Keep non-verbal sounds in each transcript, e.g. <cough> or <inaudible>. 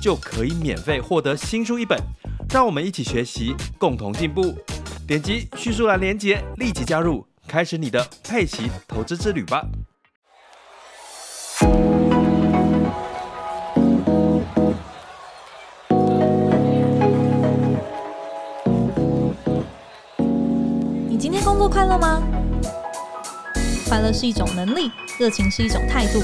就可以免费获得新书一本。让我们一起学习，共同进步。点击叙述栏连接，立即加入，开始你的佩奇投资之旅吧。你今天工作快乐吗？快乐是一种能力，热情是一种态度。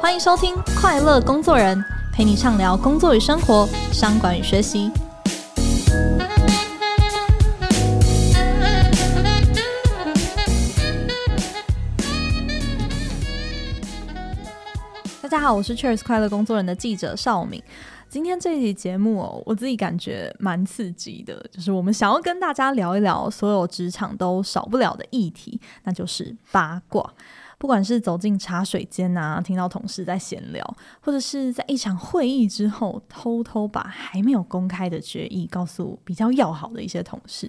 欢迎收听《快乐工作人》。陪你畅聊工作与生活、商管与学习。大家好，我是 Cheers 快乐工作人的记者邵敏。今天这一集节目哦，我自己感觉蛮刺激的，就是我们想要跟大家聊一聊所有职场都少不了的议题，那就是八卦。不管是走进茶水间啊，听到同事在闲聊，或者是在一场会议之后，偷偷把还没有公开的决议告诉比较要好的一些同事，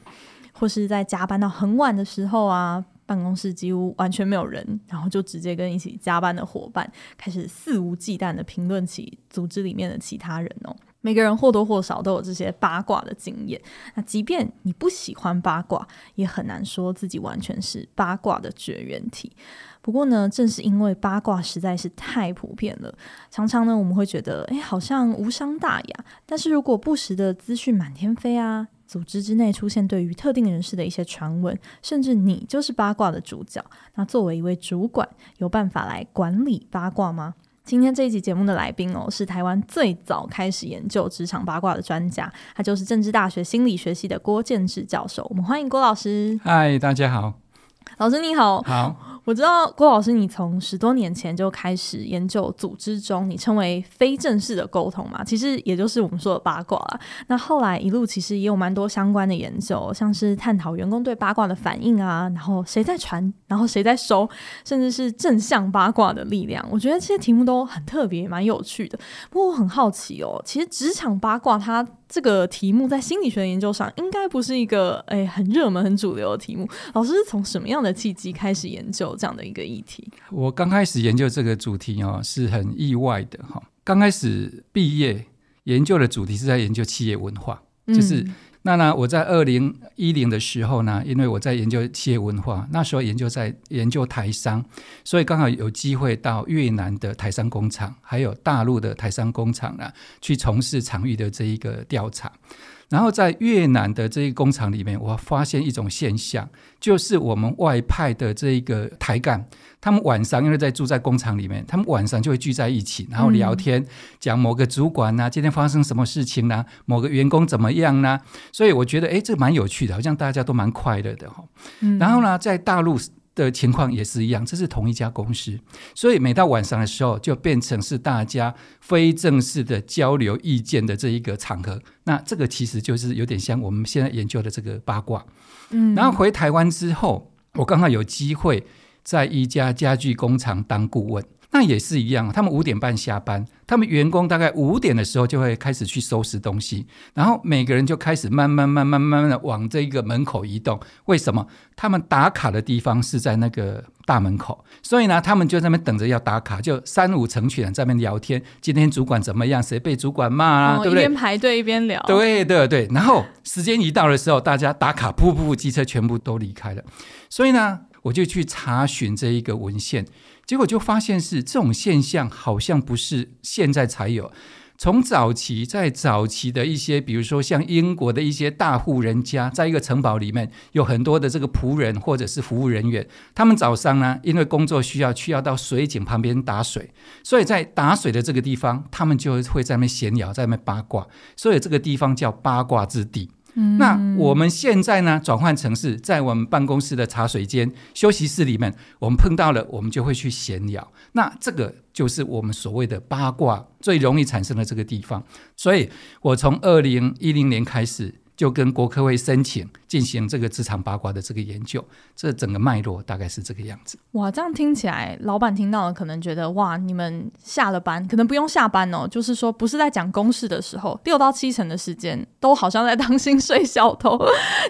或是在加班到很晚的时候啊，办公室几乎完全没有人，然后就直接跟一起加班的伙伴开始肆无忌惮的评论起组织里面的其他人哦。每个人或多或少都有这些八卦的经验。那即便你不喜欢八卦，也很难说自己完全是八卦的绝缘体。不过呢，正是因为八卦实在是太普遍了，常常呢我们会觉得，哎，好像无伤大雅。但是如果不时的资讯满天飞啊，组织之内出现对于特定人士的一些传闻，甚至你就是八卦的主角，那作为一位主管，有办法来管理八卦吗？今天这一集节目的来宾哦，是台湾最早开始研究职场八卦的专家，他就是政治大学心理学系的郭建志教授。我们欢迎郭老师。嗨，大家好。老师你好。好。我知道郭老师，你从十多年前就开始研究组织中你称为非正式的沟通嘛，其实也就是我们说的八卦啦。那后来一路其实也有蛮多相关的研究，像是探讨员工对八卦的反应啊，然后谁在传，然后谁在收，甚至是正向八卦的力量。我觉得这些题目都很特别，蛮有趣的。不过我很好奇哦，其实职场八卦它。这个题目在心理学研究上应该不是一个诶很热门、很主流的题目。老师是从什么样的契机开始研究这样的一个议题？我刚开始研究这个主题哦，是很意外的哈。刚开始毕业研究的主题是在研究企业文化，就是。那呢，我在二零一零的时候呢，因为我在研究企业文化，那时候研究在研究台商，所以刚好有机会到越南的台商工厂，还有大陆的台商工厂啊，去从事场域的这一个调查。然后在越南的这一个工厂里面，我发现一种现象，就是我们外派的这一个台干，他们晚上因为在住在工厂里面，他们晚上就会聚在一起，然后聊天，讲某个主管呐、啊，今天发生什么事情呢、啊？某个员工怎么样呢？所以我觉得，哎，这蛮有趣的，好像大家都蛮快乐的哈。然后呢，在大陆。的情况也是一样，这是同一家公司，所以每到晚上的时候，就变成是大家非正式的交流意见的这一个场合。那这个其实就是有点像我们现在研究的这个八卦。嗯，然后回台湾之后，我刚好有机会在一家家具工厂当顾问。那也是一样，他们五点半下班，他们员工大概五点的时候就会开始去收拾东西，然后每个人就开始慢慢、慢慢、慢慢的往这个门口移动。为什么？他们打卡的地方是在那个大门口，所以呢，他们就在那边等着要打卡，就三五成群在那边聊天。今天主管怎么样？谁被主管骂啊？哦、对不对？一边排队一边聊。对对对，然后时间一到的时候，大家打卡，噗噗，机车全部都离开了。所以呢，我就去查询这一个文献。结果就发现是这种现象，好像不是现在才有。从早期，在早期的一些，比如说像英国的一些大户人家，在一个城堡里面有很多的这个仆人或者是服务人员，他们早上呢，因为工作需要，需要到水井旁边打水，所以在打水的这个地方，他们就会在那边闲聊，在那边八卦，所以这个地方叫八卦之地。嗯，那我们现在呢，转换成是在我们办公室的茶水间、休息室里面，我们碰到了，我们就会去闲聊。那这个就是我们所谓的八卦最容易产生的这个地方。所以我从二零一零年开始。就跟国科会申请进行这个职场八卦的这个研究，这整个脉络大概是这个样子。哇，这样听起来，老板听到了可能觉得哇，你们下了班可能不用下班哦，就是说不是在讲公事的时候，六到七成的时间都好像在当薪水小偷，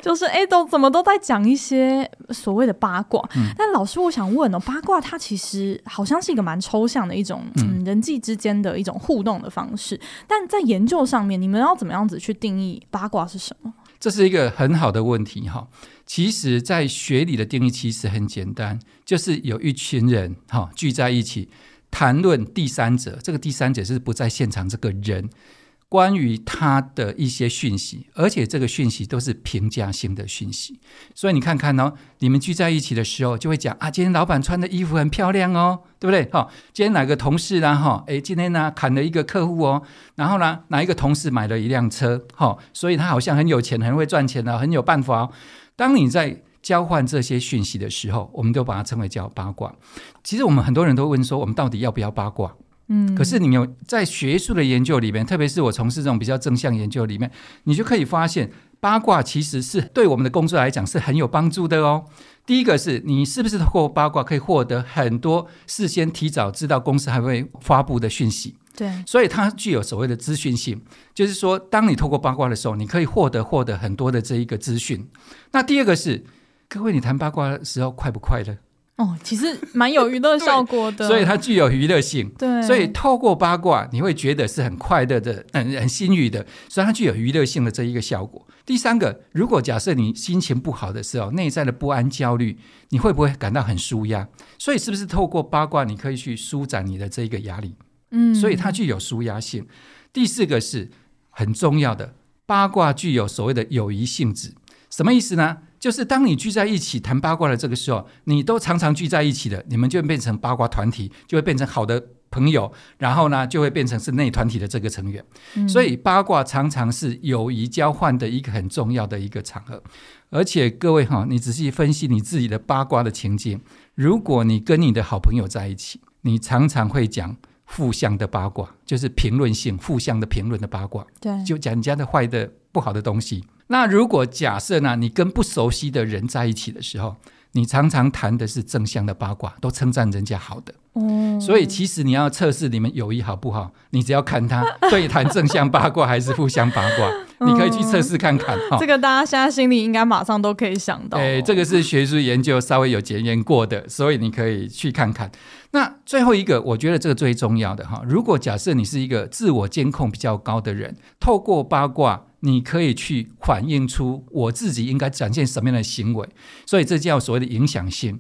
就是哎，都怎么都在讲一些所谓的八卦。嗯、但老师，我想问哦，八卦它其实好像是一个蛮抽象的一种嗯人际之间的一种互动的方式，嗯、但在研究上面，你们要怎么样子去定义八卦是什么？这是一个很好的问题哈。其实，在学理的定义其实很简单，就是有一群人哈聚在一起谈论第三者，这个第三者是不在现场这个人。关于他的一些讯息，而且这个讯息都是评价性的讯息，所以你看看哦，你们聚在一起的时候，就会讲啊，今天老板穿的衣服很漂亮哦，对不对？哈，今天哪个同事呢？哈，诶，今天呢砍了一个客户哦，然后呢，哪一个同事买了一辆车？哈，所以他好像很有钱，很会赚钱的，很有办法哦。当你在交换这些讯息的时候，我们都把它称为叫八卦。其实我们很多人都问说，我们到底要不要八卦？嗯，可是你有在学术的研究里面，特别是我从事这种比较正向研究里面，你就可以发现，八卦其实是对我们的工作来讲是很有帮助的哦。第一个是你是不是透过八卦可以获得很多事先提早知道公司还会发布的讯息？对，所以它具有所谓的资讯性，就是说，当你透过八卦的时候，你可以获得获得很多的这一个资讯。那第二个是，各位，你谈八卦的时候快不快乐？哦，其实蛮有娱乐 <laughs> 效果的，所以它具有娱乐性。对，所以透过八卦，你会觉得是很快乐的，很很心愉的，所以它具有娱乐性的这一个效果。第三个，如果假设你心情不好的时候，内在的不安、焦虑，你会不会感到很舒压？所以是不是透过八卦，你可以去舒展你的这一个压力？嗯，所以它具有舒压性。第四个是很重要的，八卦具有所谓的友谊性质，什么意思呢？就是当你聚在一起谈八卦的这个时候，你都常常聚在一起的，你们就会变成八卦团体，就会变成好的朋友，然后呢，就会变成是内团体的这个成员。嗯。所以八卦常常是友谊交换的一个很重要的一个场合。而且各位哈，你仔细分析你自己的八卦的情境，如果你跟你的好朋友在一起，你常常会讲负向的八卦，就是评论性、负向的评论的八卦，对，就讲人家的坏的、不好的东西。那如果假设呢，你跟不熟悉的人在一起的时候，你常常谈的是正向的八卦，都称赞人家好的。嗯，所以其实你要测试你们友谊好不好，你只要看他对谈正向八卦还是负向八卦，<laughs> 你可以去测试看看。这个大家现在心里应该马上都可以想到。哎，这个是学术研究稍微有检验过的，所以你可以去看看。那最后一个，我觉得这个最重要的哈，如果假设你是一个自我监控比较高的人，透过八卦。你可以去反映出我自己应该展现什么样的行为，所以这叫所谓的影响性。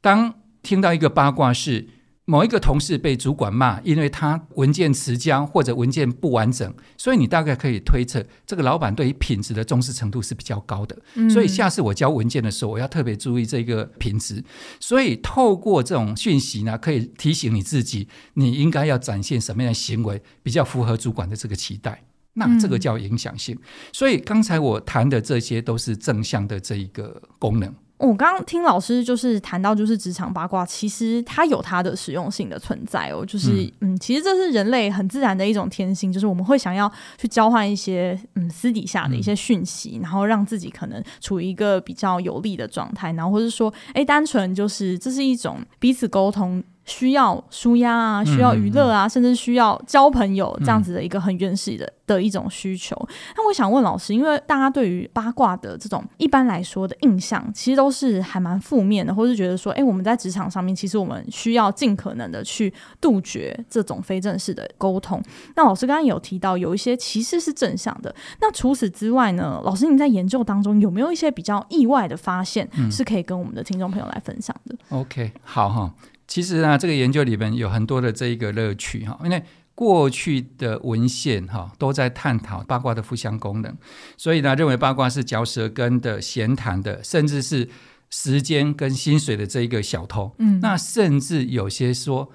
当听到一个八卦是某一个同事被主管骂，因为他文件迟交或者文件不完整，所以你大概可以推测这个老板对于品质的重视程度是比较高的。所以下次我交文件的时候，我要特别注意这个品质。所以透过这种讯息呢，可以提醒你自己，你应该要展现什么样的行为，比较符合主管的这个期待。那这个叫影响性，嗯、所以刚才我谈的这些都是正向的这一个功能。我刚刚听老师就是谈到，就是职场八卦，其实它有它的实用性的存在哦。就是嗯，嗯，其实这是人类很自然的一种天性，就是我们会想要去交换一些嗯私底下的一些讯息，嗯、然后让自己可能处于一个比较有利的状态，然后或者说，哎，单纯就是这是一种彼此沟通。需要舒压啊，需要娱乐啊，嗯嗯嗯，甚至需要交朋友这样子的一个很原始的、嗯、的一种需求。那我想问老师，因为大家对于八卦的这种一般来说的印象，其实都是还蛮负面的，或是觉得说，哎、欸，我们在职场上面，其实我们需要尽可能的去杜绝这种非正式的沟通。那老师刚刚有提到，有一些其实是正向的。那除此之外呢，老师你在研究当中有没有一些比较意外的发现，是可以跟我们的听众朋友来分享的？嗯、OK，好哈。其实呢，这个研究里面有很多的这一个乐趣哈，因为过去的文献哈都在探讨八卦的负相功能，所以呢，认为八卦是嚼舌根的、闲谈的，甚至是时间跟薪水的这一个小偷。嗯，那甚至有些说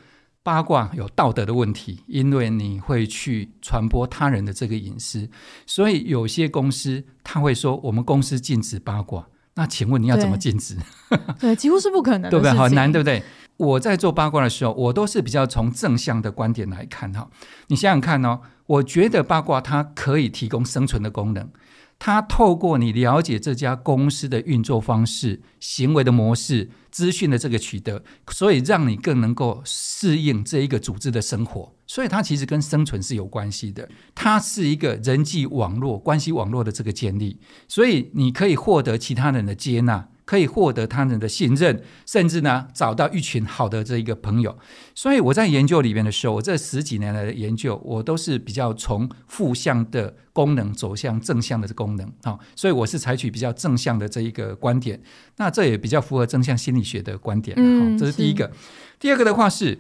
八卦有道德的问题，因为你会去传播他人的这个隐私，所以有些公司他会说，我们公司禁止八卦。那请问你要怎么禁止？对，<laughs> 对，几乎是不可能的，对不对？好难，对不对？我在做八卦的时候，我都是比较从正向的观点来看哈。你想想看哦，我觉得八卦它可以提供生存的功能。他透过你了解这家公司的运作方式、行为的模式、资讯的这个取得，所以让你更能够适应这一个组织的生活。所以它其实跟生存是有关系的。它是一个人际网络、关系网络的这个建立，所以你可以获得其他人的接纳。可以获得他人的信任，甚至呢找到一群好的这一个朋友。所以我在研究里面的时候，我这十几年来的研究，我都是比较从负向的功能走向正向的功能啊。所以我是采取比较正向的这一个观点。那这也比较符合正向心理学的观点。嗯，这是第一个。第二个的话是，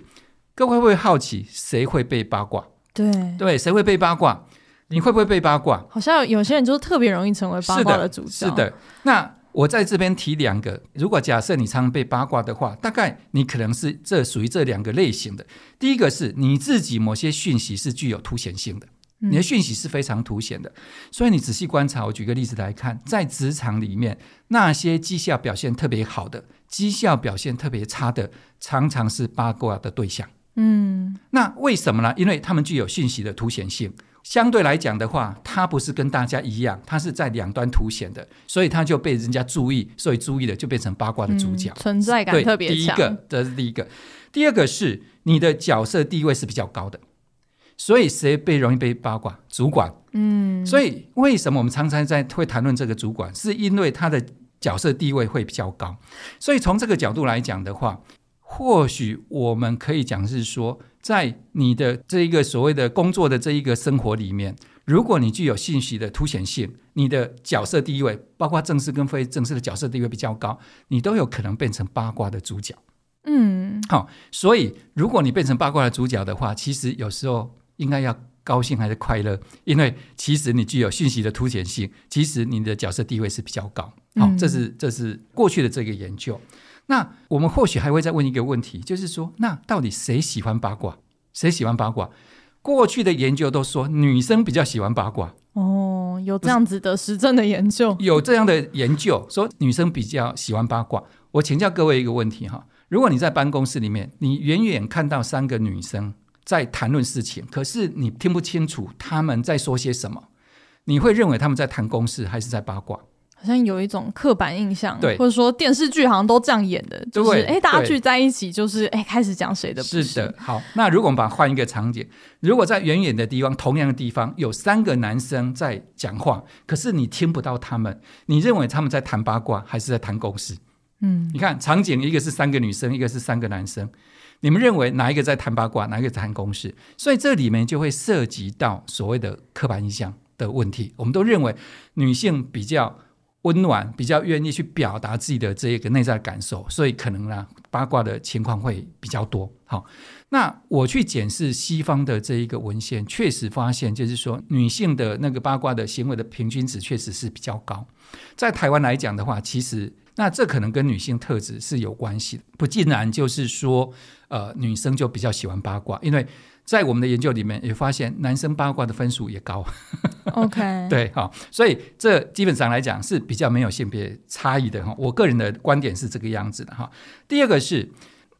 各位会不会好奇谁会被八卦？对对，谁会被八卦？你会不会被八卦？好像有些人就特别容易成为八卦的主角。是的，那。我在这边提两个，如果假设你常常被八卦的话，大概你可能是这属于这两个类型的。第一个是你自己某些讯息是具有凸显性的，你的讯息是非常凸显的，所以你仔细观察。我举个例子来看，在职场里面，那些绩效表现特别好的、绩效表现特别差的，常常是八卦的对象。嗯，那为什么呢？因为他们具有讯息的凸显性。相对来讲的话，他不是跟大家一样，他是在两端凸显的，所以他就被人家注意，所以注意了就变成八卦的主角，嗯、存在感特别强。第一个，这是第一个。第二个是你的角色地位是比较高的，所以谁被容易被八卦？主管。嗯。所以为什么我们常常在会谈论这个主管，是因为他的角色地位会比较高。所以从这个角度来讲的话，或许我们可以讲是说。在你的这一个所谓的工作的这一个生活里面，如果你具有信息的凸显性，你的角色地位，包括正式跟非正式的角色地位比较高，你都有可能变成八卦的主角。嗯，好、哦，所以如果你变成八卦的主角的话，其实有时候应该要高兴还是快乐？因为其实你具有信息的凸显性，其实你的角色地位是比较高。好、哦，这是这是过去的这个研究。那我们或许还会再问一个问题，就是说，那到底谁喜欢八卦？谁喜欢八卦？过去的研究都说女生比较喜欢八卦。哦，有这样子的实证的研究？有这样的研究说女生比较喜欢八卦。我请教各位一个问题哈，如果你在办公室里面，你远远看到三个女生在谈论事情，可是你听不清楚她们在说些什么，你会认为她们在谈公事还是在八卦？好像有一种刻板印象，对，或者说电视剧好像都这样演的，就是哎，大家聚在一起，就是哎，开始讲谁的不是。是的，好，那如果我们把它换一个场景，如果在远远的地方，同样的地方有三个男生在讲话，可是你听不到他们，你认为他们在谈八卦还是在谈公事？嗯，你看场景，一个是三个女生，一个是三个男生，你们认为哪一个在谈八卦，哪一个在谈公事？所以这里面就会涉及到所谓的刻板印象的问题。我们都认为女性比较。温暖，比较愿意去表达自己的这一个内在感受，所以可能呢，八卦的情况会比较多。好，那我去检视西方的这一个文献，确实发现，就是说女性的那个八卦的行为的平均值确实是比较高。在台湾来讲的话，其实那这可能跟女性特质是有关系的，不尽然就是说，呃，女生就比较喜欢八卦，因为。在我们的研究里面也发现，男生八卦的分数也高。OK，<laughs> 对，好，所以这基本上来讲是比较没有性别差异的哈。我个人的观点是这个样子的哈。第二个是。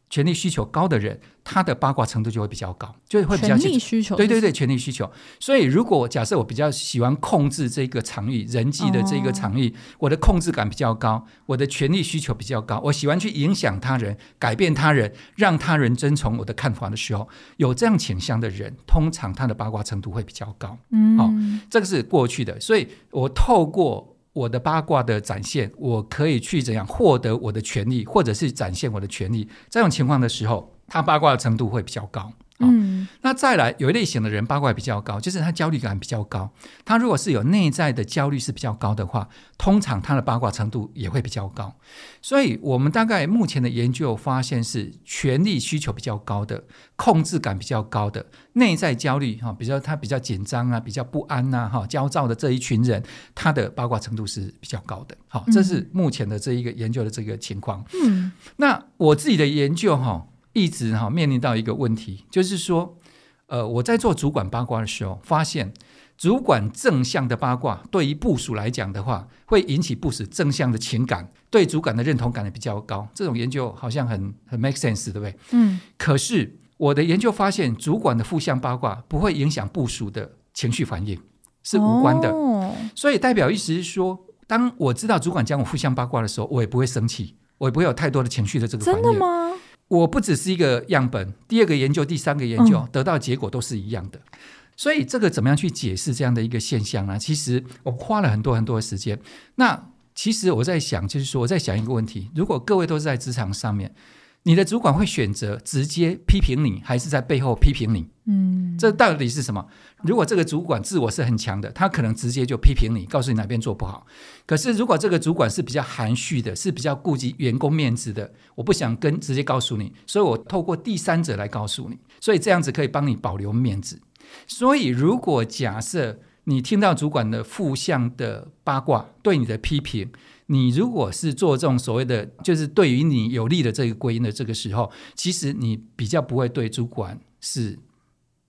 权力需求高的人，他的八卦程度就会比较高，就会比较权力需求。对对对，权力需求。所以，如果假设我比较喜欢控制这个场域，人际的这个场域，哦、我的控制感比较高，我的权力需求比较高，我喜欢去影响他人、改变他人、让他人遵从我的看法的时候，有这样倾向的人，通常他的八卦程度会比较高。嗯，好、哦，这个是过去的。所以我透过。我的八卦的展现，我可以去怎样获得我的权利，或者是展现我的权利。这种情况的时候，他八卦的程度会比较高。嗯，那再来有一类型的人八卦比较高，就是他焦虑感比较高。他如果是有内在的焦虑是比较高的话，通常他的八卦程度也会比较高。所以，我们大概目前的研究发现是权力需求比较高的、控制感比较高的、内在焦虑哈，比较他比较紧张啊、比较不安呐、哈、焦躁的这一群人，他的八卦程度是比较高的。好，这是目前的这一个研究的这个情况。嗯，那我自己的研究哈。一直哈面临到一个问题，就是说，呃，我在做主管八卦的时候，发现主管正向的八卦对于部署来讲的话，会引起部署正向的情感，对主管的认同感也比较高。这种研究好像很很 make sense，对不对？嗯。可是我的研究发现，主管的负向八卦不会影响部署的情绪反应，是无关的。哦。所以代表意思是说，当我知道主管讲我负向八卦的时候，我也不会生气，我也不会有太多的情绪的这个反应。真的吗？我不只是一个样本，第二个研究、第三个研究、嗯、得到的结果都是一样的，所以这个怎么样去解释这样的一个现象呢？其实我花了很多很多的时间。那其实我在想，就是说我在想一个问题：如果各位都是在职场上面。你的主管会选择直接批评你，还是在背后批评你？嗯，这到底是什么？如果这个主管自我是很强的，他可能直接就批评你，告诉你哪边做不好。可是如果这个主管是比较含蓄的，是比较顾及员工面子的，我不想跟直接告诉你，所以我透过第三者来告诉你，所以这样子可以帮你保留面子。所以如果假设你听到主管的负向的八卦，对你的批评。你如果是做这种所谓的，就是对于你有利的这个归因的这个时候，其实你比较不会对主管是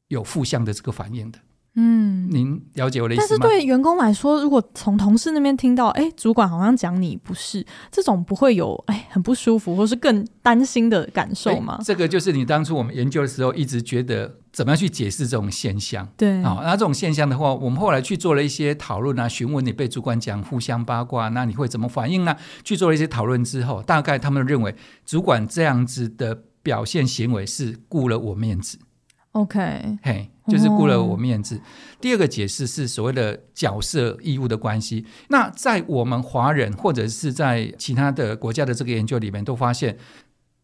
有负向的这个反应的。嗯，您了解我的意思吗？但是对员工来说，如果从同事那边听到，哎，主管好像讲你不是，这种不会有哎很不舒服，或是更担心的感受吗？这个就是你当初我们研究的时候一直觉得怎么样去解释这种现象。对啊，那这种现象的话，我们后来去做了一些讨论啊，询问你被主管讲互相八卦，那你会怎么反应呢？去做了一些讨论之后，大概他们认为主管这样子的表现行为是顾了我面子。OK，嘿，就是顾了我面子。哦。第二个解释是所谓的角色义务的关系。那在我们华人或者是在其他的国家的这个研究里面，都发现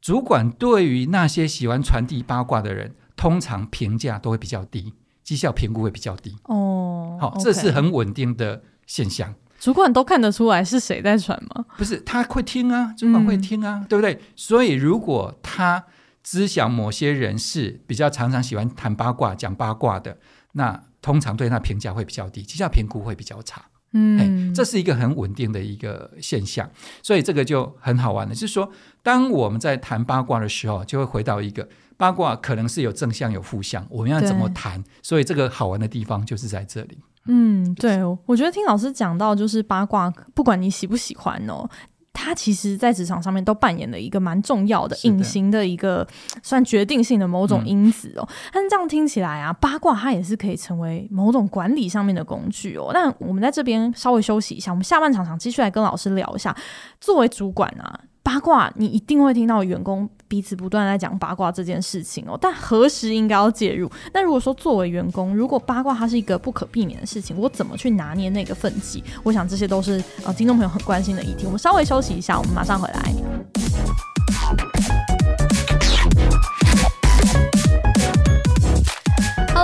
主管对于那些喜欢传递八卦的人，通常评价都会比较低，绩效评估会比较低。哦，好，这是很稳定的现象。主管都看得出来是谁在传吗？不是，他会听啊，主管会听啊，嗯、对不对？所以如果他知晓某些人是比较常常喜欢谈八卦、讲八卦的，那通常对他评价会比较低，绩效评估会比较差。嗯，这是一个很稳定的一个现象，所以这个就很好玩了。就是说，当我们在谈八卦的时候，就会回到一个八卦可能是有正向有负向，我们要怎么谈？所以这个好玩的地方就是在这里。嗯，对，我觉得听老师讲到，就是八卦，不管你喜不喜欢哦。他其实，在职场上面都扮演了一个蛮重要的、隐形的一个算决定性的某种因子哦。但是这样听起来啊，八卦它也是可以成为某种管理上面的工具哦。那我们在这边稍微休息一下，我们下半场想继续来跟老师聊一下，作为主管啊。八卦，你一定会听到员工彼此不断在讲八卦这件事情哦。但何时应该要介入？那如果说作为员工，如果八卦它是一个不可避免的事情，我怎么去拿捏那个分际？我想这些都是呃听众朋友很关心的议题。我们稍微休息一下，我们马上回来。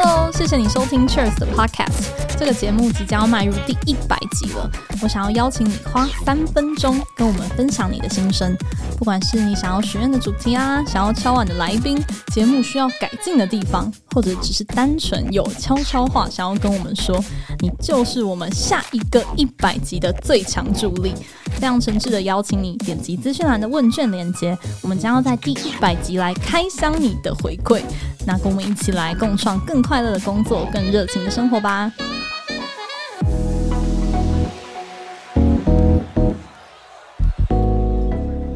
Hello，谢谢你收听 Cheers 的 Podcast。这个节目即将要迈入第一百集了，我想要邀请你花三分钟跟我们分享你的心声，不管是你想要许愿的主题啊，想要敲碗的来宾，节目需要改进的地方，或者只是单纯有悄悄话想要跟我们说，你就是我们下一个一百集的最强助力。非常诚挚的邀请你点击资讯栏的问卷链接，我们将要在第一百集来开箱你的回馈，那跟我们一起来共创更快乐的工作，更热情的生活吧。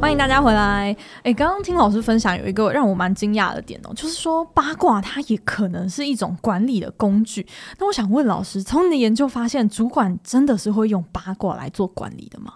欢迎大家回来。哎，刚刚听老师分享，有一个让我蛮惊讶的点哦，就是说八卦它也可能是一种管理的工具。那我想问老师，从你的研究发现，主管真的是会用八卦来做管理的吗？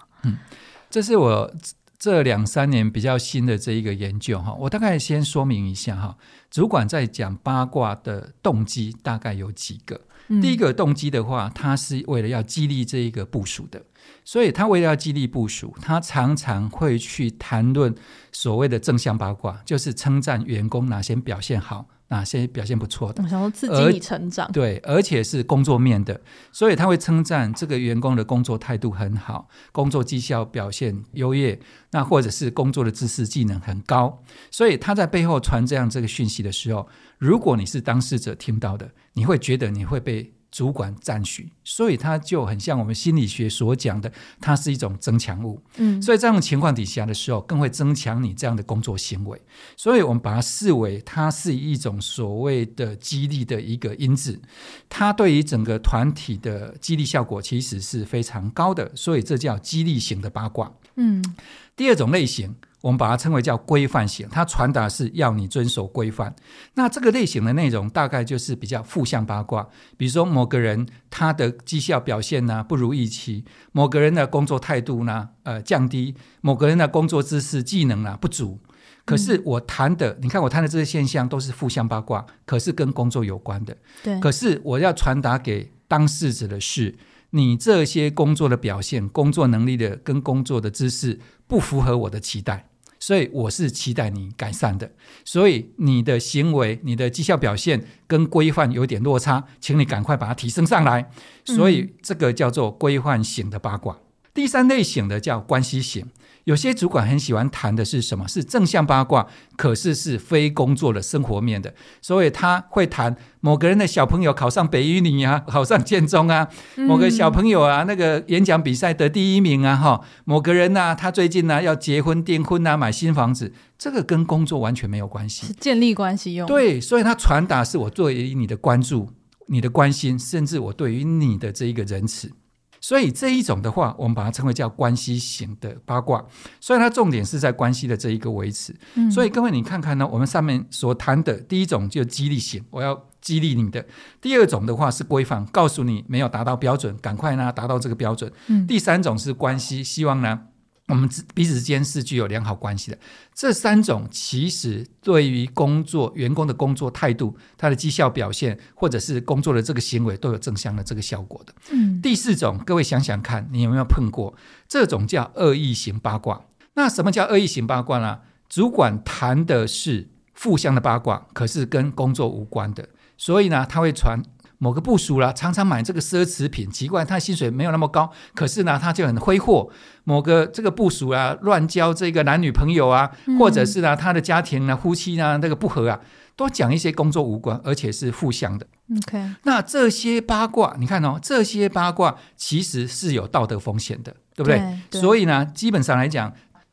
嗯，这是我这两三年比较新的这一个研究哈。我大概先说明一下哈，主管在讲八卦的动机大概有几个。嗯，第一个动机的话，他是为了要激励这一个部署的。所以他为了要激励部署，他常常会去谈论所谓的正向八卦，就是称赞员工哪些表现好，哪些表现不错的。我想说刺激你成长。对，而且是工作面的，所以他会称赞这个员工的工作态度很好，工作绩效表现优越，那或者是工作的知识技能很高。所以他在背后传这样这个讯息的时候，如果你是当事者听到的，你会觉得你会被主管赞许，所以它就很像我们心理学所讲的，它是一种增强物。嗯，所以这种情况底下的时候，更会增强你这样的工作行为。所以我们把它视为它是一种所谓的激励的一个因子，它对于整个团体的激励效果其实是非常高的。所以这叫激励型的八卦。嗯，第二种类型。我们把它称为叫规范型，它传达是要你遵守规范。那这个类型的内容大概就是比较负向八卦，比如说某个人他的绩效表现呢不如预期，某个人的工作态度呢呃降低，某个人的工作知识技能啊不足。可是我谈的，嗯、你看我谈的这些现象都是负向八卦，可是跟工作有关的。对。可是我要传达给当事者的是，你这些工作的表现、工作能力的跟工作的知识不符合我的期待。所以我是期待你改善的，所以你的行为、你的绩效表现跟规范有点落差，请你赶快把它提升上来。所以这个叫做规范型的八卦。第三类型的叫关系型。有些主管很喜欢谈的是什么？是正向八卦，可是是非工作的生活面的。所以他会谈某个人的小朋友考上北一女啊，考上建中啊，某个小朋友啊，那个演讲比赛得第一名啊，哈，某个人啊，他最近呢、啊、要结婚订婚啊，买新房子，这个跟工作完全没有关系，是建立关系用。对，所以他传达是我对于你的关注、你的关心，甚至我对于你的这一个仁慈。所以这一种的话，我们把它称为叫关系型的八卦。所以它重点是在关系的这一个维持。嗯、所以各位你看看呢，我们上面所谈的第一种就激励型，我要激励你的；第二种的话是规范，告诉你没有达到标准，赶快呢达到这个标准。嗯、第三种是关系，希望呢。我们彼此之间是具有良好关系的。这三种其实对于工作员工的工作态度、他的绩效表现，或者是工作的这个行为，都有正向的这个效果的。嗯。第四种，各位想想看，你有没有碰过这种叫恶意型八卦？那什么叫恶意型八卦呢？主管谈的是负向的八卦，可是跟工作无关的，所以呢，他会传。某个部署啦，常常买这个奢侈品，奇怪，他薪水没有那么高，可是呢，他就很挥霍。某个这个部署啊，乱交这个男女朋友啊，嗯、或者是呢，他的家庭呢，夫妻呢，那个不和啊，都讲一些工作无关，而且是互相的。OK，那这些八卦，你看哦，这些八卦其实是有道德风险的，对不对？对对，所以呢，基本上来讲。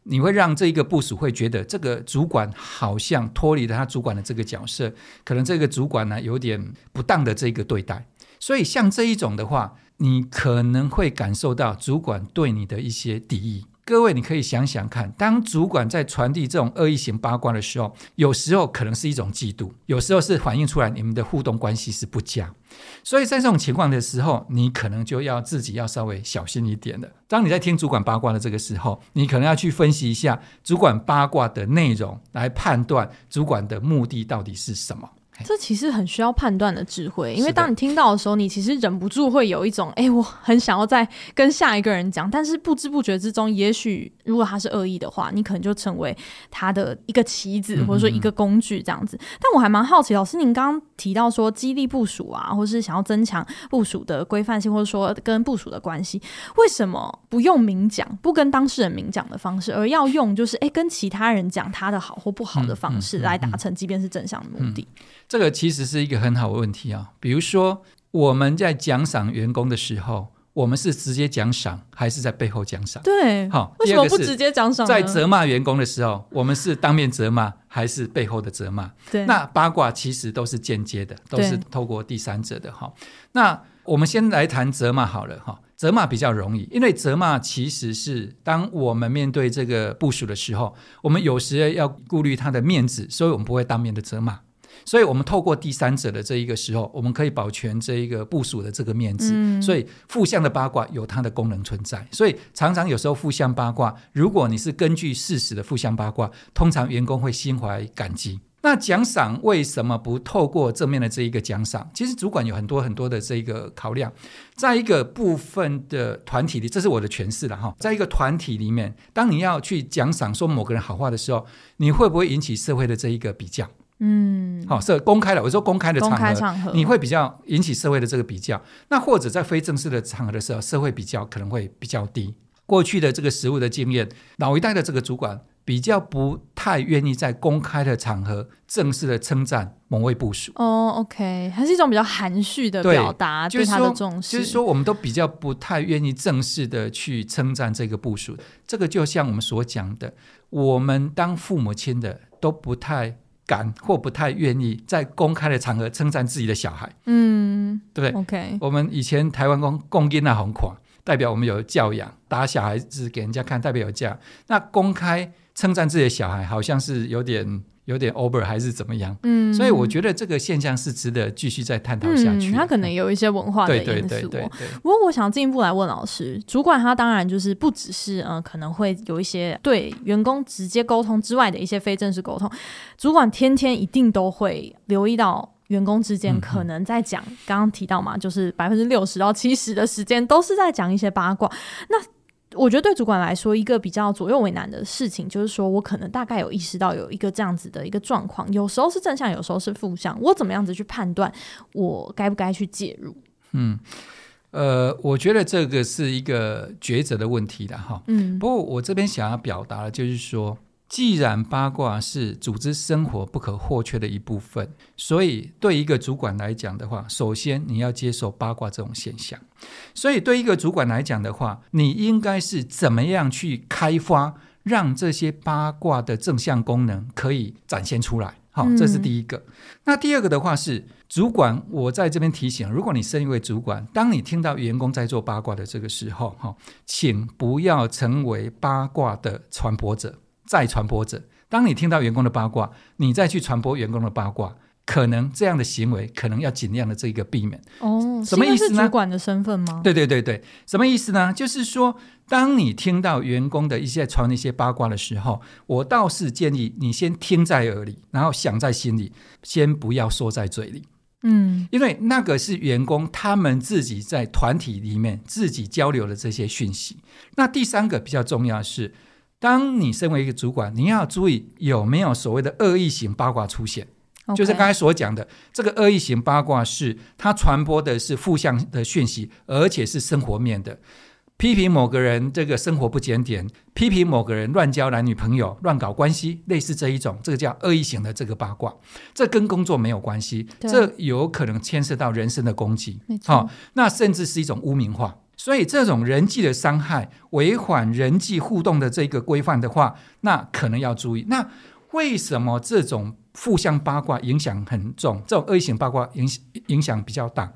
你会让这一个部署会觉得这个主管好像脱离了他主管的这个角色，可能这个主管呢有点不当的这个对待，所以像这一种的话，你可能会感受到主管对你的一些敌意。各位，你可以想想看，当主管在传递这种恶意型八卦的时候，有时候可能是一种嫉妒，有时候是反映出来你们的互动关系是不佳。所以在这种情况的时候，你可能就要自己要稍微小心一点了。当你在听主管八卦的这个时候，你可能要去分析一下主管八卦的内容，来判断主管的目的到底是什么。这其实很需要判断的智慧，因为当你听到的时候，你其实忍不住会有一种，哎，我很想要再跟下一个人讲，但是不知不觉之中，也许如果他是恶意的话，你可能就成为他的一个棋子，或者说一个工具这样子。嗯嗯，但我还蛮好奇，老师您刚刚提到说激励部署啊，或是想要增强部署的规范性，或者说跟部署的关系，为什么不用明讲，不跟当事人明讲的方式，而要用就是哎跟其他人讲他的好或不好的方式来达成，即便是正向的目的？这个其实是一个很好的问题啊。比如说，我们在奖赏员工的时候，我们是直接奖赏，还是在背后奖赏？对，好，为什么不直接奖赏？在责骂员工的时候，我们是当面责骂，还是背后的责骂？对，那八卦其实都是间接的，都是透过第三者的。哈，那我们先来谈责骂好了。哈，责骂比较容易，因为责骂其实是当我们面对这个部署的时候，我们有时要顾虑他的面子，所以我们不会当面的责骂。所以，我们透过第三者的这一个时候，我们可以保全这一个部署的这个面子。嗯、所以，负向的八卦有它的功能存在。所以，常常有时候负向八卦，如果你是根据事实的负向八卦，通常员工会心怀感激。那奖赏为什么不透过正面的这一个奖赏？其实主管有很多很多的这一个考量。在一个部分的团体里，这是我的诠释了哈。在一个团体里面，当你要去奖赏说某个人好话的时候，你会不会引起社会的这一个比较？嗯，好，是公开的。我说公开的场合，你会比较引起社会的这个比较。那或者在非正式的场合的时候，社会比较可能会比较低。过去的这个实务的经验，老一代的这个主管比较不太愿意在公开的场合正式的称赞某位部署。哦，OK，还是一种比较含蓄的表达，对他的重视。就是说，我们都比较不太愿意正式的去称赞这个部署。这个就像我们所讲的，我们当父母亲的都不太敢或不太愿意在公开的场合称赞自己的小孩。嗯，对不对？OK，我们以前台湾公公斤那红款。代表我们有教养，打小孩子给人家看，代表有教养。那公开称赞自己的小孩，好像是有点有点 over，还是怎么样？嗯，所以我觉得这个现象是值得继续再探讨下去。他、嗯、可能有一些文化的因素。对对对对对。不过我想进一步来问老师，主管他当然就是不只是嗯、呃，可能会有一些对员工直接沟通之外的一些非正式沟通，主管天天一定都会留意到。员工之间可能在讲，刚刚提到嘛，就是百分之六十到七十的时间都是在讲一些八卦。那我觉得对主管来说，一个比较左右为难的事情，就是说我可能大概有意识到有一个这样子的一个状况，有时候是正向，有时候是负向。我怎么样子去判断我该不该去介入？嗯，呃，我觉得这个是一个抉择的问题的哈。嗯，不过我这边想要表达的就是说。既然八卦是组织生活不可或缺的一部分，所以对一个主管来讲的话，首先你要接受八卦这种现象。所以对一个主管来讲的话，你应该是怎么样去开发，让这些八卦的正向功能可以展现出来？好，这是第一个。嗯。那第二个的话是，主管，我在这边提醒，如果你身为主管，当你听到员工在做八卦的这个时候，哈，请不要成为八卦的传播者。再传播者，当你听到员工的八卦，你再去传播员工的八卦，可能这样的行为可能要尽量的这个避免。哦，什么意思呢？主管的身份吗？对对对对，什么意思呢？就是说，当你听到员工的一些传一些八卦的时候，我倒是建议你先听在耳里，然后想在心里，先不要说在嘴里。嗯，因为那个是员工他们自己在团体里面自己交流的这些讯息。那第三个比较重要的是。当你身为一个主管，你要注意有没有所谓的恶意型八卦出现。就是刚才所讲的，这个恶意型八卦是它传播的是负向的讯息，而且是生活面的，批评某个人这个生活不检点，批评某个人乱交男女朋友、乱搞关系，类似这一种，这个叫恶意型的这个八卦，这跟工作没有关系，这有可能牵涉到人身的攻击，好、哦，那甚至是一种污名化。所以这种人际的伤害，违反人际互动的这个规范的话，那可能要注意。那为什么这种负向八卦影响很重？这种恶意型八卦影影响比较大？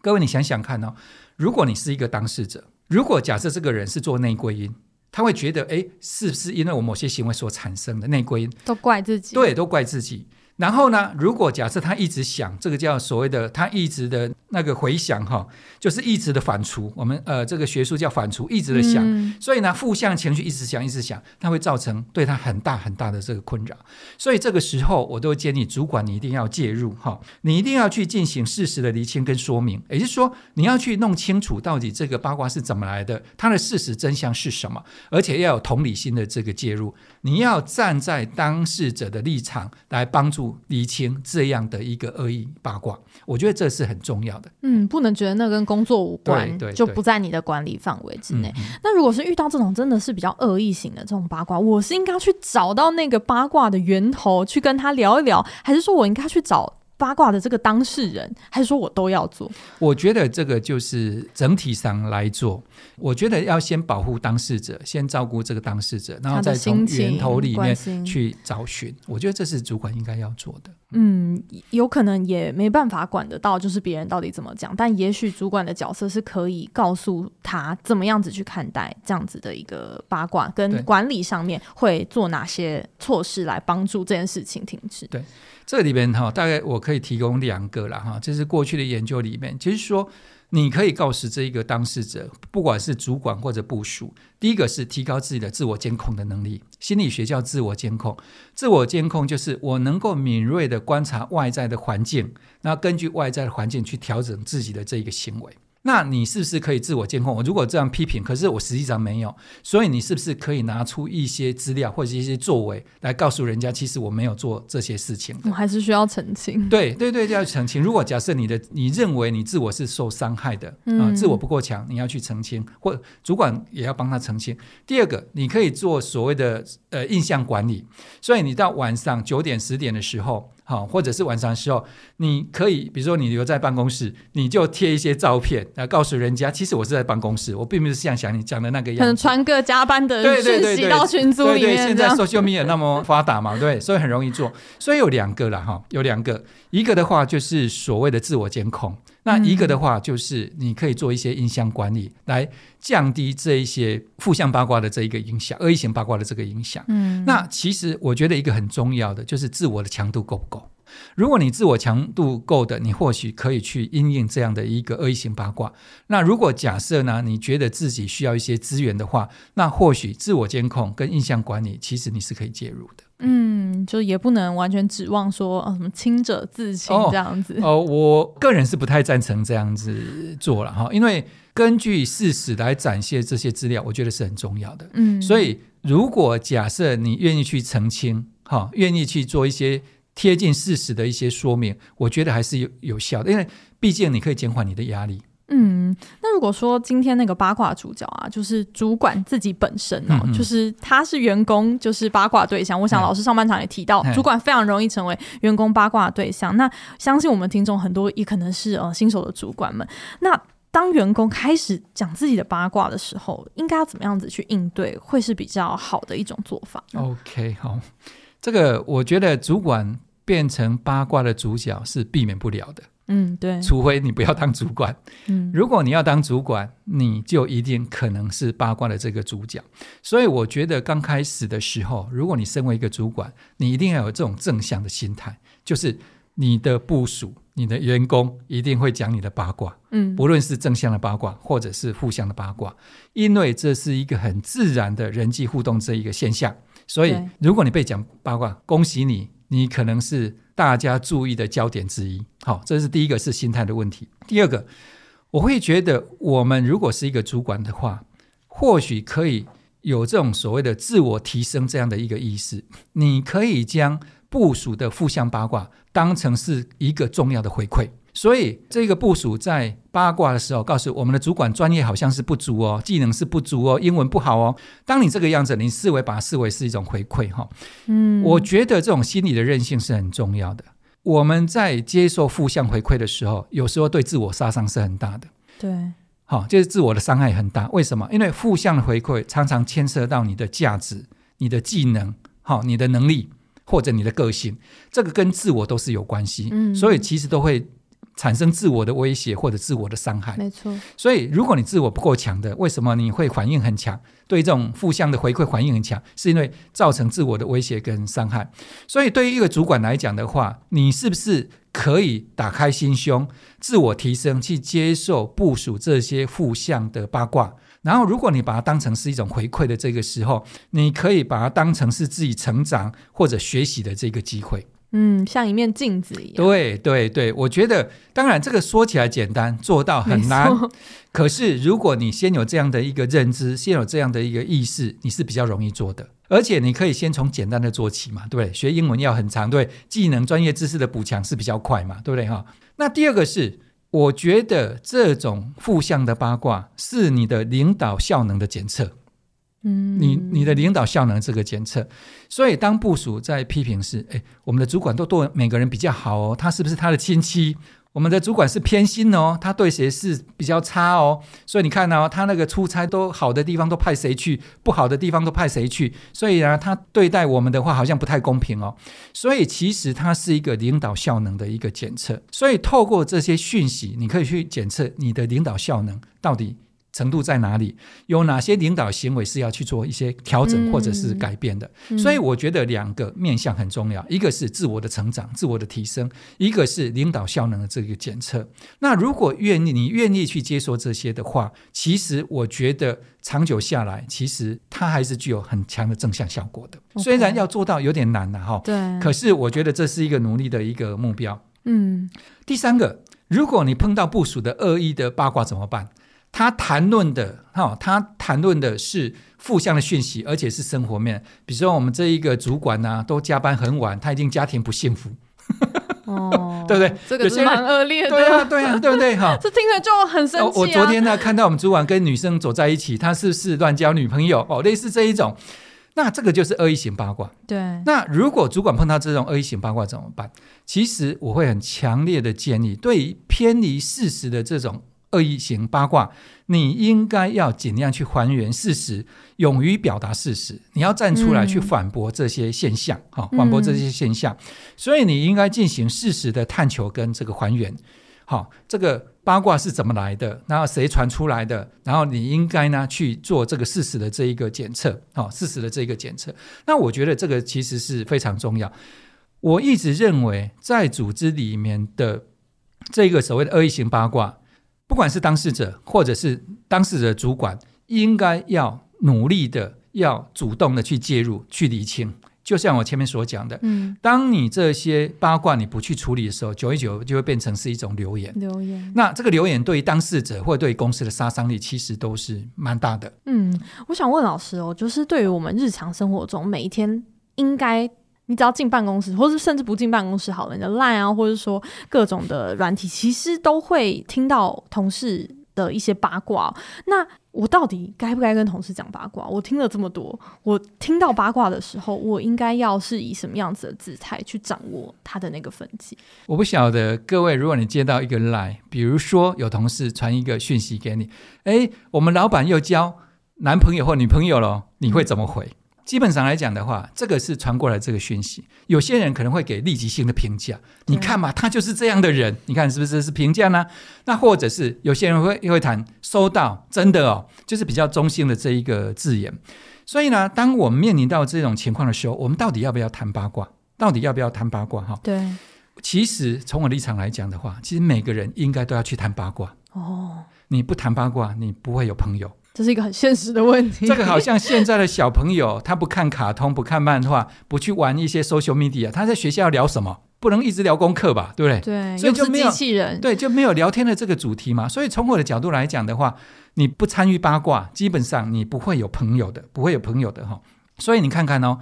各位，你想想看哦，如果你是一个当事者，如果假设这个人是做内归因，他会觉得，哎，是不是因为我某些行为所产生的内归因？都怪自己。对，都怪自己。然后呢，如果假设他一直想，这个叫所谓的他一直的那个回想哈，就是一直的反刍。我们呃这个学术叫反刍，一直的想。嗯、所以呢，负向情绪一直想，一直想，它会造成对他很大很大的这个困扰。所以这个时候，我都建议主管你一定要介入哈，你一定要去进行事实的厘清跟说明，也就是说，你要去弄清楚到底这个八卦是怎么来的，它的事实真相是什么，而且要有同理心的这个介入，你要站在当事者的立场来帮助。厘清这样的一个恶意八卦，我觉得这是很重要的。嗯，不能觉得那跟工作无关，对对对，就不在你的管理范围之内。嗯嗯。那如果是遇到这种真的是比较恶意型的这种八卦，我是应该去找到那个八卦的源头，去跟他聊一聊，还是说我应该去找？八卦的这个当事人，还是说我都要做？我觉得这个就是整体上来做。我觉得要先保护当事者，先照顾这个当事者，然后再从源头里面去找寻。我觉得这是主管应该要做的。嗯，有可能也没办法管得到，就是别人到底怎么讲。但也许主管的角色是可以告诉他怎么样子去看待这样子的一个八卦，跟管理上面会做哪些措施来帮助这件事情停止。对。这里边哈，大概我可以提供两个了哈，这是过去的研究里面，就是说，你可以告诉这一个当事者，不管是主管或者部属，第一个是提高自己的自我监控的能力。心理学叫自我监控，自我监控就是我能够敏锐地观察外在的环境，然后根据外在的环境去调整自己的这一个行为。那你是不是可以自我监控？我如果这样批评，可是我实际上没有，所以你是不是可以拿出一些资料或者一些作为来告诉人家，其实我没有做这些事情？我还是需要澄清。对 <laughs> 对对，要澄清。如果假设你的你认为你自我是受伤害的啊、嗯呃，自我不够强，你要去澄清，或主管也要帮他澄清。第二个，你可以做所谓的呃印象管理，所以你到晚上九点十点的时候。好，或者是晚上的时候，你可以，比如说你留在办公室，你就贴一些照片来告诉人家，其实我是在办公室，我并不是像想你讲的那个样子。可能传个加班的讯息到群组里面。对对对，现在 social media 那么发达嘛，对，所以很容易做。所以有两个了哈，有两个，一个的话就是所谓的自我监控。那一个的话，就是你可以做一些印象管理，来降低这一些负向八卦的这一个影响，恶意型八卦的这个影响。嗯，那其实我觉得一个很重要的就是自我的强度够不够。如果你自我强度够的，你或许可以去因应这样的一个恶意型八卦。那如果假设呢，你觉得自己需要一些资源的话，那或许自我监控跟印象管理，其实你是可以介入的。嗯，就也不能完全指望说啊什么清者自清这样子。哦，哦，我个人是不太赞成这样子做了哈，因为根据事实来展现这些资料，我觉得是很重要的。嗯，所以如果假设你愿意去澄清，哈，愿意去做一些贴近事实的一些说明，我觉得还是有有效的，因为毕竟你可以减缓你的压力。嗯，那如果说今天那个八卦主角啊，就是主管自己本身哦，嗯嗯就是他是员工，就是八卦对象。我想老师上半场也提到，主管非常容易成为员工八卦对象。那相信我们听众很多也可能是呃新手的主管们。那当员工开始讲自己的八卦的时候，应该要怎么样子去应对，会是比较好的一种做法？OK，好，这个我觉得主管变成八卦的主角是避免不了的。嗯，对，除非你不要当主管。嗯，如果你要当主管，你就一定可能是八卦的这个主角。所以我觉得刚开始的时候，如果你身为一个主管，你一定要有这种正向的心态，就是你的部署、你的员工一定会讲你的八卦。嗯，不论是正向的八卦，或者是负向的八卦，因为这是一个很自然的人际互动这一个现象。所以，如果你被讲八卦，恭喜你，你可能是。大家注意的焦点之一，好，这是第一个是心态的问题。第二个，我会觉得我们如果是一个主管的话，或许可以有这种所谓的自我提升这样的一个意识。你可以将部署的负向八卦当成是一个重要的回馈。所以，这个部署在八卦的时候，告诉我们的主管专业好像是不足哦，技能是不足哦，英文不好哦。当你这个样子，你视为把它视为是一种回馈哈。嗯，我觉得这种心理的韧性是很重要的。我们在接受负向回馈的时候，有时候对自我杀伤是很大的。对，好，就是自我的伤害很大。为什么？因为负向的回馈常常牵涉到你的价值、你的技能、好，你的能力或者你的个性，这个跟自我都是有关系。嗯，所以其实都会。产生自我的威胁或者自我的伤害，没错。所以，如果你自我不够强的，为什么你会反应很强？对这种负向的回馈反应很强，是因为造成自我的威胁跟伤害。所以，对于一个主管来讲的话，你是不是可以打开心胸，自我提升，去接受部署这些负向的八卦？然后，如果你把它当成是一种回馈的这个时候，你可以把它当成是自己成长或者学习的这个机会。嗯，像一面镜子一样。对对对，我觉得当然这个说起来简单，做到很难。可是如果你先有这样的一个认知，先有这样的一个意识，你是比较容易做的。而且你可以先从简单的做起嘛，对不对？学英文要很长，对，技能专业知识的补强是比较快嘛，对不对哈？那第二个是，我觉得这种负向的八卦是你的领导效能的检测。嗯，你你的领导效能这个检测，所以当部署在批评时，哎，我们的主管都对每个人比较好哦，他是不是他的亲戚？我们的主管是偏心哦，他对谁是比较差哦？所以你看哦，他那个出差都好的地方都派谁去，不好的地方都派谁去？所以呢，他对待我们的话好像不太公平哦。所以其实它是一个领导效能的一个检测。所以透过这些讯息，你可以去检测你的领导效能到底。程度在哪里？有哪些领导行为是要去做一些调整或者是改变的？嗯、所以我觉得两个面向很重要，一个是自我的成长、自我的提升，一个是领导效能的这个检测。那如果愿意，你愿意去接受这些的话，其实我觉得长久下来，其实它还是具有很强的正向效果的。虽然要做到有点难了哈，对，可是我觉得这是一个努力的一个目标。嗯，第三个。如果你碰到部署的恶意的八卦怎么办？他谈论的哈，他谈论的是负向的讯息，而且是生活面。比如说，我们这一个主管呢、啊，都加班很晚，他已经家庭不幸福，哦，<laughs> 对不对？这个是蛮恶劣的，对啊，对啊，对不对？哈，<laughs> 这听着就很生气、啊。我昨天呢，看到我们主管跟女生走在一起，他是不是乱交女朋友？哦，类似这一种，那这个就是恶意型八卦。对，那如果主管碰到这种恶意型八卦怎么办？其实我会很强烈的建议，对于偏离事实的这种。恶意型八卦，你应该要尽量去还原事实，勇于表达事实。你要站出来去反驳这些现象，哈、嗯，反驳这些现象。所以你应该进行事实的探求跟这个还原。好，这个八卦是怎么来的？然后谁传出来的？然后你应该呢去做这个事实的这一个检测。好，事实的这一个检测。那我觉得这个其实是非常重要。我一直认为，在组织里面的这个所谓的恶意型八卦。不管是当事者或者是当事者的主管，应该要努力的，要主动的去介入、去厘清。就像我前面所讲的，嗯，当你这些八卦你不去处理的时候，久一久就会变成是一种流言。流言。那这个流言对于当事者或对公司的杀伤力，其实都是蛮大的。嗯，我想问老师哦，就是对于我们日常生活中每一天应该。你只要进办公室，或是甚至不进办公室好了，你的 Line 啊，或者说各种的软体，其实都会听到同事的一些八卦。那我到底该不该跟同事讲八卦？我听了这么多，我听到八卦的时候，我应该要是以什么样子的姿态去掌握他的那个分际？我不晓得各位，如果你接到一个 Line，比如说有同事传一个讯息给你，诶，我们老板又交男朋友或女朋友了，你会怎么回？基本上来讲的话，这个是传过来这个讯息。有些人可能会给立即性的评价，你看嘛，他就是这样的人，你看是不是是评价呢？那或者是有些人会会谈收到，真的哦，就是比较中性的这一个字眼。所以呢，当我们面临到这种情况的时候，我们到底要不要谈八卦？到底要不要谈八卦？哈，对。其实从我立场来讲的话，其实每个人应该都要去谈八卦。哦，你不谈八卦，你不会有朋友。这是一个很现实的问题。这个好像现在的小朋友，他不看卡通，不看漫画，不去玩一些 social media，他在学校要聊什么？不能一直聊功课吧？对不对？对，所以就没有机器人，对，就没有聊天的这个主题嘛。所以从我的角度来讲的话，你不参与八卦，基本上你不会有朋友的，不会有朋友的哈。所以你看看哦。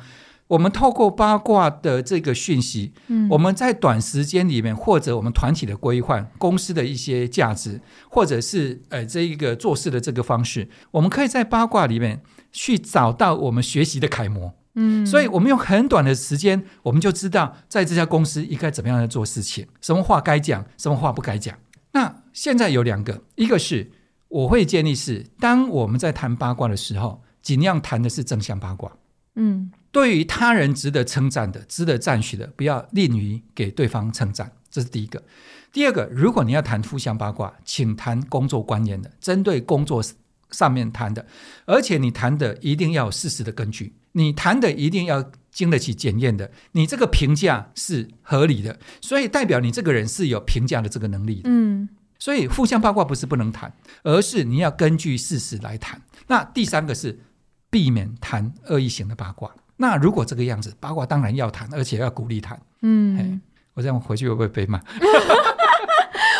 我们透过八卦的这个讯息，嗯，我们在短时间里面，或者我们团体的规范、公司的一些价值，或者是呃这一个做事的这个方式，我们可以在八卦里面去找到我们学习的楷模，嗯，所以我们用很短的时间，我们就知道在这家公司应该怎么样来做事情，什么话该讲，什么话不该讲。那现在有两个，一个是我会建议是，当我们在谈八卦的时候，尽量谈的是正向八卦，嗯。对于他人值得称赞的、值得赞许的，不要吝于给对方称赞，这是第一个。第二个，如果你要谈互相八卦，请谈工作观念的，针对工作上面谈的，而且你谈的一定要有事实的根据，你谈的一定要经得起检验的，你这个评价是合理的，所以代表你这个人是有评价的这个能力的。嗯，所以互相八卦不是不能谈，而是你要根据事实来谈。那第三个是避免谈恶意型的八卦。那如果这个样子，八卦当然要谈，而且要鼓励谈。嗯，我这样回去会不会被骂？<laughs>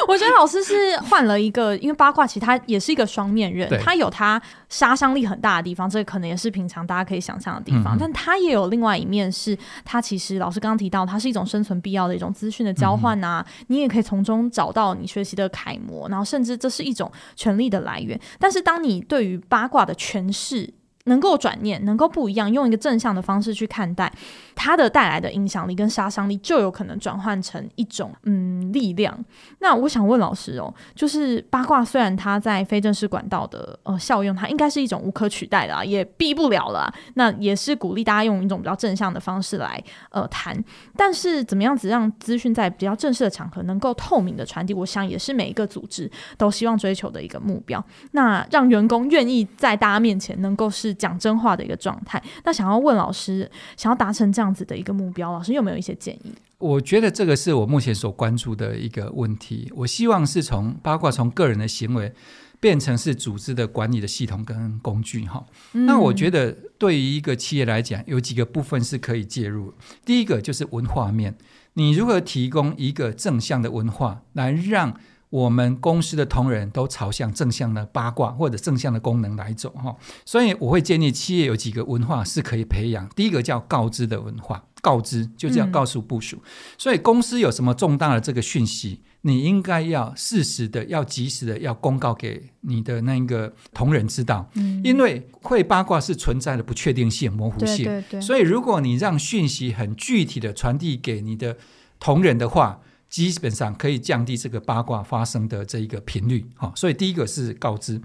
我觉得老师是换了一个，因为八卦其实它也是一个双面人，它有它杀伤力很大的地方，这个可能也是平常大家可以想象的地方，嗯、但它也有另外一面，是它其实老师刚刚提到，它是一种生存必要的一种资讯的交换啊，嗯、你也可以从中找到你学习的楷模，然后甚至这是一种权力的来源。但是当你对于八卦的诠释，能够转念，能够不一样，用一个正向的方式去看待它的带来的影响力跟杀伤力，就有可能转换成一种嗯力量。那我想问老师哦，就是八卦虽然它在非正式管道的呃效用，它应该是一种无可取代的啊，也避不了了。那也是鼓励大家用一种比较正向的方式来呃谈。但是怎么样子让资讯在比较正式的场合能够透明的传递，我想也是每一个组织都希望追求的一个目标。那让员工愿意在大家面前能够是。讲真话的一个状态。那想要问老师，想要达成这样子的一个目标，老师有没有一些建议？我觉得这个是我目前所关注的一个问题。我希望是从八卦从个人的行为变成是组织的管理的系统跟工具。哈、嗯，那我觉得对于一个企业来讲，有几个部分是可以介入。第一个就是文化面，你如何提供一个正向的文化，来让我们公司的同仁都朝向正向的八卦或者正向的功能来走哈，所以我会建议企业有几个文化是可以培养。第一个叫告知的文化，告知就是要告诉部署，嗯、所以公司有什么重大的这个讯息，你应该要适时的、要及时的要公告给你的那个同仁知道，嗯、因为会八卦是存在的不确定性、模糊性，对对对，所以如果你让讯息很具体的传递给你的同仁的话。基本上可以降低这个八卦发生的这一个频率，哈，所以第一个是告知，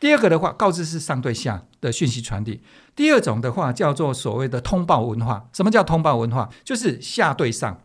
第二个的话，告知是上对下的讯息传递，第二种的话叫做所谓的通报文化。什么叫通报文化？就是下对上。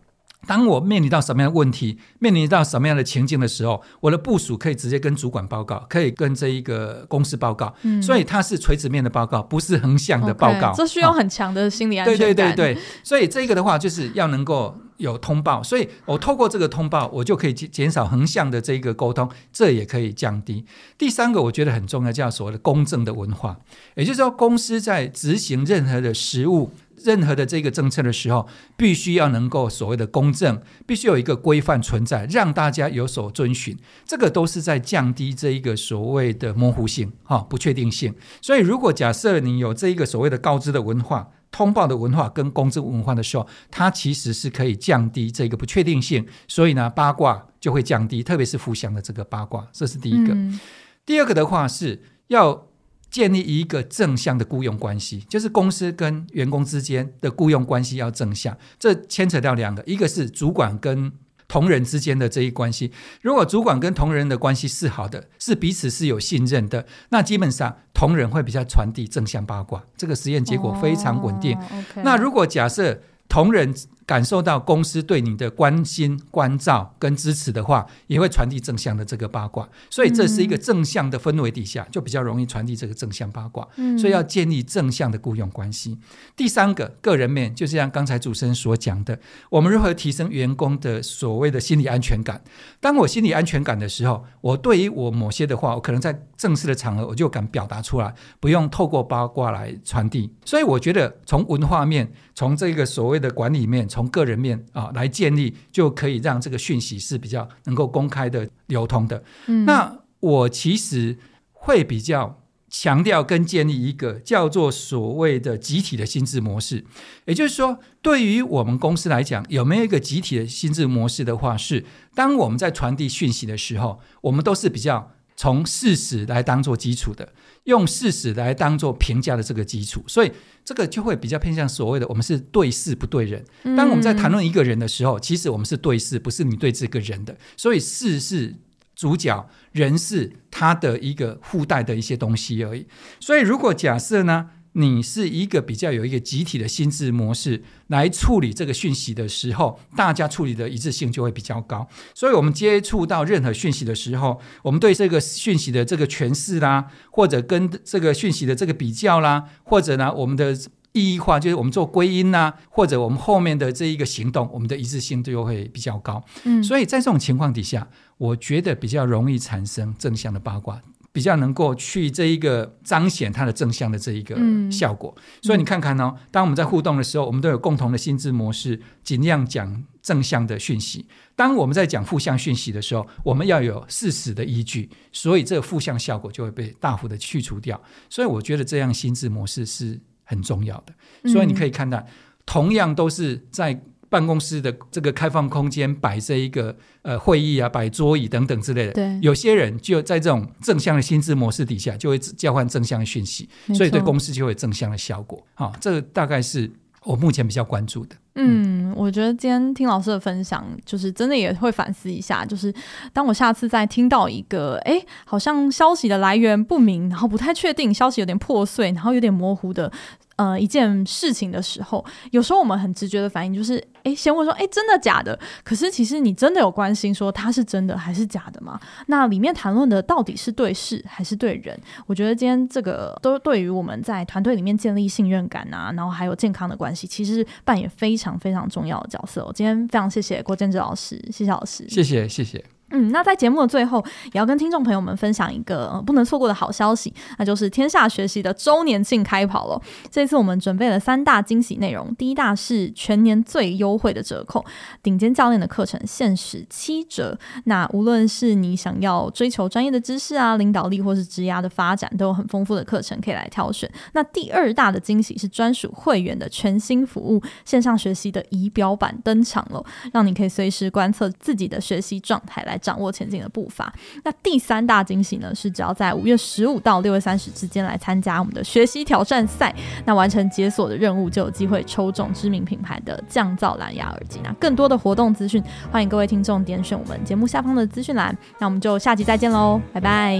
当我面临到什么样的问题，面临到什么样的情境的时候，我的部署可以直接跟主管报告，可以跟这一个公司报告，嗯、所以它是垂直面的报告，不是横向的报告。Okay, 这需要很强的心理安全感。对对对对，所以这个的话就是要能够有通报，所以我透过这个通报，我就可以减减少横向的这一个沟通，这也可以降低。第三个我觉得很重要，叫所谓的公正的文化，也就是说公司在执行任何的实务。任何的这个政策的时候，必须要能够所谓的公正，必须有一个规范存在，让大家有所遵循。这个都是在降低这一个所谓的模糊性、哈不确定性。所以，如果假设你有这一个所谓的告知的文化、通报的文化跟公正文化的时候，它其实是可以降低这个不确定性。所以呢，八卦就会降低，特别是负向的这个八卦，这是第一个。嗯、第二个的话是要。建立一个正向的雇佣关系，就是公司跟员工之间的雇佣关系要正向。这牵扯到两个，一个是主管跟同仁之间的这一关系。如果主管跟同仁的关系是好的，是彼此是有信任的，那基本上同仁会比较传递正向八卦。这个实验结果非常稳定。Oh, okay. 那如果假设同仁感受到公司对你的关心、关照跟支持的话，也会传递正向的这个八卦。所以这是一个正向的氛围底下，就比较容易传递这个正向八卦。所以要建立正向的雇佣关系。第三个个人面，就是像刚才主持人所讲的，我们如何提升员工的所谓的心理安全感？当我心理安全感的时候，我对于我某些的话，我可能在正式的场合我就敢表达出来，不用透过八卦来传递。所以我觉得从文化面，从这个所谓的管理面，从个人面啊来建立，就可以让这个讯息是比较能够公开的流通的。嗯，那我其实会比较强调跟建立一个叫做所谓的集体的心智模式，也就是说，对于我们公司来讲，有没有一个集体的心智模式的话，是当我们在传递讯息的时候，我们都是比较。从事实来当做基础的，用事实来当做评价的这个基础，所以这个就会比较偏向所谓的我们是对事不对人。当我们在谈论一个人的时候，其实我们是对事，不是你对这个人的。所以事是主角，人是他的一个附带的一些东西而已。所以如果假设呢，你是一个比较有一个集体的心智模式来处理这个讯息的时候，大家处理的一致性就会比较高。所以，我们接触到任何讯息的时候，我们对这个讯息的这个诠释啦，或者跟这个讯息的这个比较啦，或者呢，我们的意义化，就是我们做归因呐，或者我们后面的这一个行动，我们的一致性就会比较高。嗯，所以在这种情况底下，我觉得比较容易产生正向的八卦。比较能够去这一个彰显它的正向的这一个效果，嗯、所以你看看哦，当我们在互动的时候，我们都有共同的心智模式，尽量讲正向的讯息。当我们在讲负向讯息的时候，我们要有事实的依据，所以这个负向效果就会被大幅的去除掉。所以我觉得这样心智模式是很重要的。所以你可以看到，嗯、同样都是在。办公室的这个开放空间摆这一个呃会议啊，摆桌椅等等之类的。对，有些人就在这种正向的心智模式底下，就会交换正向的讯息，所以对公司就会有正向的效果。好、哦，这个大概是我目前比较关注的。嗯，我觉得今天听老师的分享，就是真的也会反思一下，就是当我下次再听到一个哎，好像消息的来源不明，然后不太确定，消息有点破碎，然后有点模糊的。呃，一件事情的时候，有时候我们很直觉的反应就是，哎，先问说，哎，真的假的？可是其实你真的有关心说它是真的还是假的吗？那里面谈论的到底是对事还是对人？我觉得今天这个都对于我们在团队里面建立信任感啊，然后还有健康的关系，其实扮演非常非常重要的角色我。今天非常谢谢郭建志老师，谢谢老师，谢谢谢谢。嗯，那在节目的最后，也要跟听众朋友们分享一个、呃、不能错过的好消息，那就是天下学习的周年庆开跑了。这次我们准备了三大惊喜内容，第一大是全年最优惠的折扣，顶尖教练的课程限时七折。那无论是你想要追求专业的知识啊、领导力或是职涯的发展，都有很丰富的课程可以来挑选。那第二大的惊喜是专属会员的全新服务，线上学习的仪表板登场了，让你可以随时观测自己的学习状态来。掌握前进的步伐。那第三大惊喜呢？是只要在五月十五到六月三十之间来参加我们的学习挑战赛，那完成解锁的任务就有机会抽中知名品牌的降噪蓝牙耳机。那更多的活动资讯，欢迎各位听众点选我们节目下方的资讯栏。那我们就下集再见喽，拜拜。